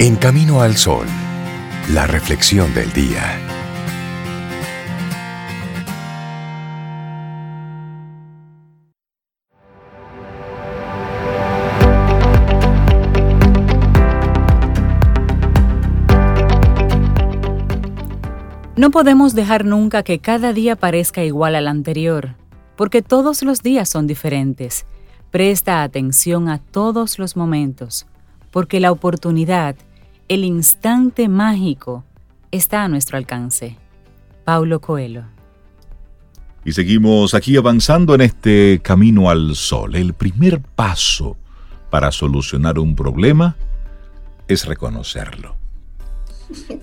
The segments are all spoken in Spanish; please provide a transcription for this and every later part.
En Camino al Sol, la reflexión del día. No podemos dejar nunca que cada día parezca igual al anterior, porque todos los días son diferentes. Presta atención a todos los momentos, porque la oportunidad, el instante mágico, está a nuestro alcance. Paulo Coelho. Y seguimos aquí avanzando en este camino al sol. El primer paso para solucionar un problema es reconocerlo.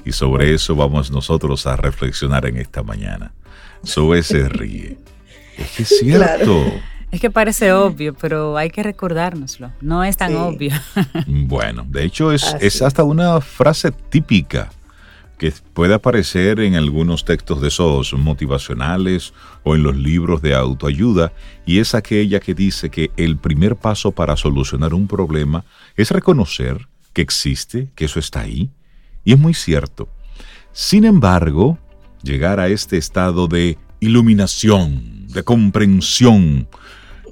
Y sobre eso vamos nosotros a reflexionar en esta mañana. Zoe se ríe. Es que es cierto. Es que parece obvio, pero hay que recordárnoslo. No es tan obvio. bueno, de hecho es, es hasta una frase típica que puede aparecer en algunos textos de esos motivacionales o en los libros de autoayuda, y es aquella que dice que el primer paso para solucionar un problema es reconocer que existe, que eso está ahí, y es muy cierto. Sin embargo, llegar a este estado de iluminación, de comprensión,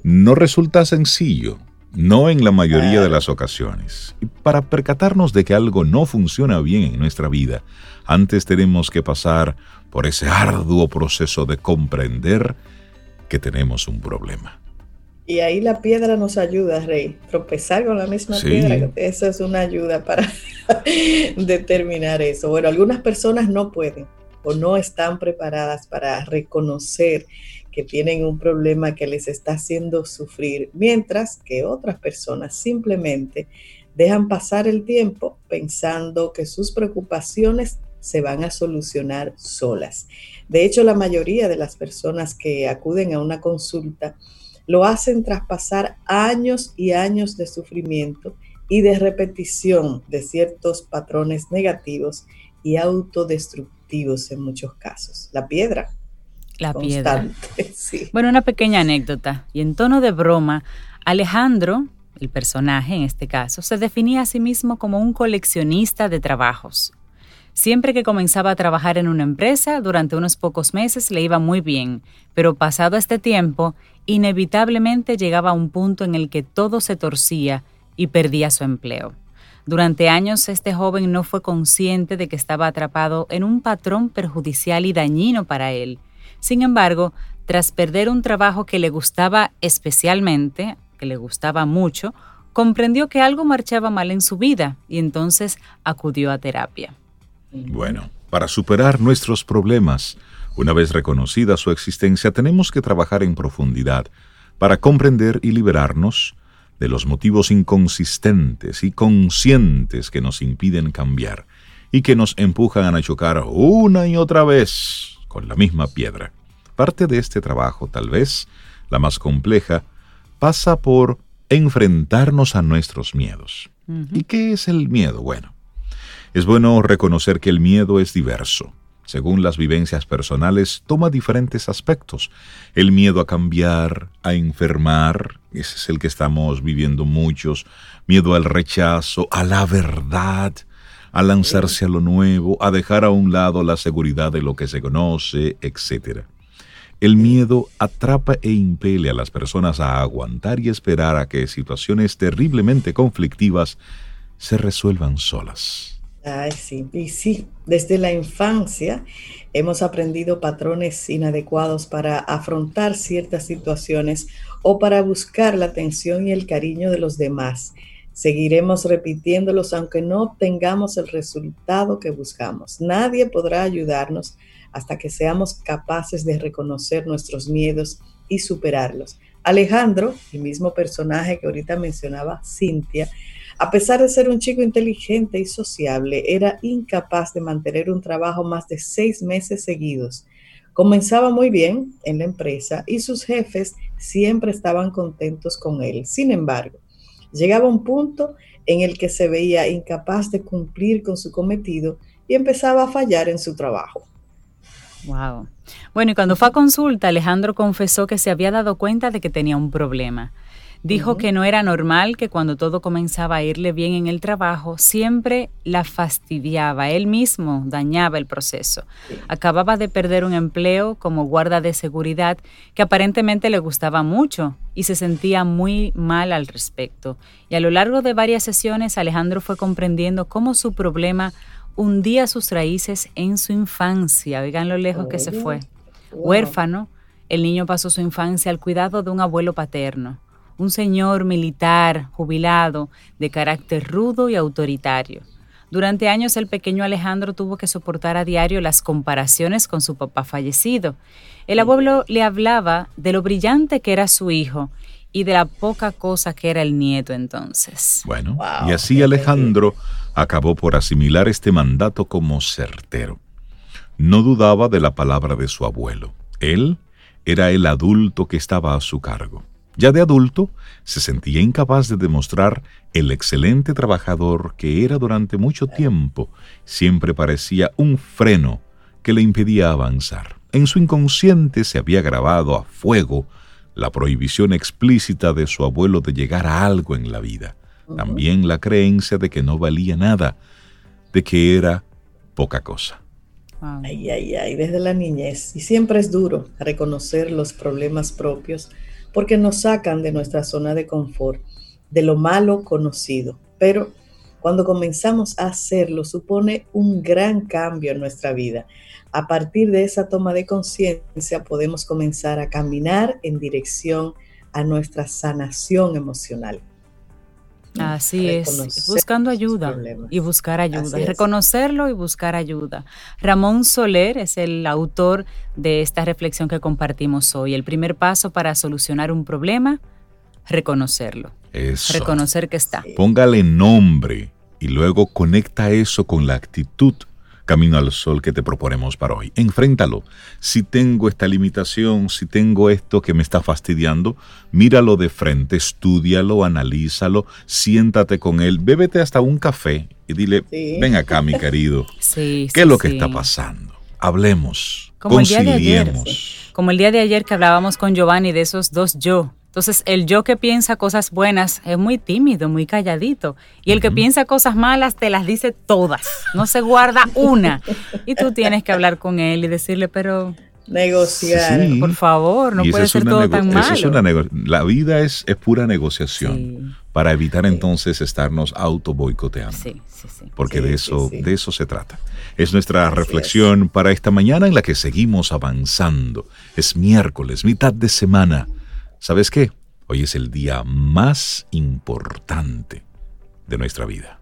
no resulta sencillo, no en la mayoría de las ocasiones. Y para percatarnos de que algo no funciona bien en nuestra vida, antes tenemos que pasar por ese arduo proceso de comprender que tenemos un problema. Y ahí la piedra nos ayuda, Rey. Tropezar con la misma piedra, eso es una ayuda para determinar eso. Bueno, algunas personas no pueden o no están preparadas para reconocer que tienen un problema que les está haciendo sufrir, mientras que otras personas simplemente dejan pasar el tiempo pensando que sus preocupaciones se van a solucionar solas. De hecho, la mayoría de las personas que acuden a una consulta lo hacen tras pasar años y años de sufrimiento y de repetición de ciertos patrones negativos y autodestructivos en muchos casos. La piedra. La piedra. Bueno, una pequeña anécdota. Y en tono de broma, Alejandro, el personaje en este caso, se definía a sí mismo como un coleccionista de trabajos. Siempre que comenzaba a trabajar en una empresa, durante unos pocos meses le iba muy bien, pero pasado este tiempo, inevitablemente llegaba a un punto en el que todo se torcía y perdía su empleo. Durante años este joven no fue consciente de que estaba atrapado en un patrón perjudicial y dañino para él. Sin embargo, tras perder un trabajo que le gustaba especialmente, que le gustaba mucho, comprendió que algo marchaba mal en su vida y entonces acudió a terapia. Bueno, para superar nuestros problemas, una vez reconocida su existencia, tenemos que trabajar en profundidad para comprender y liberarnos de los motivos inconsistentes y conscientes que nos impiden cambiar y que nos empujan a chocar una y otra vez con la misma piedra. Parte de este trabajo, tal vez la más compleja, pasa por enfrentarnos a nuestros miedos. ¿Y qué es el miedo? Bueno, es bueno reconocer que el miedo es diverso. Según las vivencias personales, toma diferentes aspectos. El miedo a cambiar, a enfermar, ese es el que estamos viviendo muchos, miedo al rechazo, a la verdad, a lanzarse a lo nuevo, a dejar a un lado la seguridad de lo que se conoce, etc. El miedo atrapa e impele a las personas a aguantar y esperar a que situaciones terriblemente conflictivas se resuelvan solas. Sí, y sí, desde la infancia hemos aprendido patrones inadecuados para afrontar ciertas situaciones o para buscar la atención y el cariño de los demás. Seguiremos repitiéndolos aunque no tengamos el resultado que buscamos. Nadie podrá ayudarnos hasta que seamos capaces de reconocer nuestros miedos y superarlos. Alejandro, el mismo personaje que ahorita mencionaba Cintia, a pesar de ser un chico inteligente y sociable, era incapaz de mantener un trabajo más de seis meses seguidos. Comenzaba muy bien en la empresa y sus jefes siempre estaban contentos con él. Sin embargo, llegaba un punto en el que se veía incapaz de cumplir con su cometido y empezaba a fallar en su trabajo. Wow. Bueno, y cuando fue a consulta, Alejandro confesó que se había dado cuenta de que tenía un problema. Dijo que no era normal que cuando todo comenzaba a irle bien en el trabajo, siempre la fastidiaba, él mismo dañaba el proceso. Acababa de perder un empleo como guarda de seguridad que aparentemente le gustaba mucho y se sentía muy mal al respecto. Y a lo largo de varias sesiones Alejandro fue comprendiendo cómo su problema hundía sus raíces en su infancia. Oigan lo lejos que se fue. Huérfano, el niño pasó su infancia al cuidado de un abuelo paterno un señor militar jubilado de carácter rudo y autoritario. Durante años el pequeño Alejandro tuvo que soportar a diario las comparaciones con su papá fallecido. El abuelo le hablaba de lo brillante que era su hijo y de la poca cosa que era el nieto entonces. Bueno, y así Alejandro acabó por asimilar este mandato como certero. No dudaba de la palabra de su abuelo. Él era el adulto que estaba a su cargo. Ya de adulto, se sentía incapaz de demostrar el excelente trabajador que era durante mucho tiempo. Siempre parecía un freno que le impedía avanzar. En su inconsciente se había grabado a fuego la prohibición explícita de su abuelo de llegar a algo en la vida. También la creencia de que no valía nada, de que era poca cosa. Ay, ay, ay, desde la niñez. Y siempre es duro reconocer los problemas propios porque nos sacan de nuestra zona de confort, de lo malo conocido. Pero cuando comenzamos a hacerlo, supone un gran cambio en nuestra vida. A partir de esa toma de conciencia podemos comenzar a caminar en dirección a nuestra sanación emocional. Así es, buscando ayuda y buscar ayuda, reconocerlo y buscar ayuda. Ramón Soler es el autor de esta reflexión que compartimos hoy. El primer paso para solucionar un problema, reconocerlo. Reconocer que está. Póngale nombre y luego conecta eso con la actitud camino al sol que te proponemos para hoy. Enfréntalo. Si tengo esta limitación, si tengo esto que me está fastidiando, míralo de frente, estudialo, analízalo, siéntate con él, bébete hasta un café y dile, ven acá, mi querido. ¿Qué es lo que está pasando? Hablemos, Como conciliemos. Como el día de ayer que hablábamos con Giovanni de esos dos yo entonces, el yo que piensa cosas buenas es muy tímido, muy calladito. Y el que piensa cosas malas te las dice todas, no se guarda una. Y tú tienes que hablar con él y decirle, pero... Negociar. Por favor, no puede ser todo tan malo. la vida es, es pura negociación para evitar entonces estarnos auto boicoteando. Sí, sí, sí. Porque de, eso, de eso se trata. Es nuestra reflexión para esta mañana en la que seguimos avanzando. Es miércoles, mitad de semana. ¿Sabes qué? Hoy es el día más importante de nuestra vida.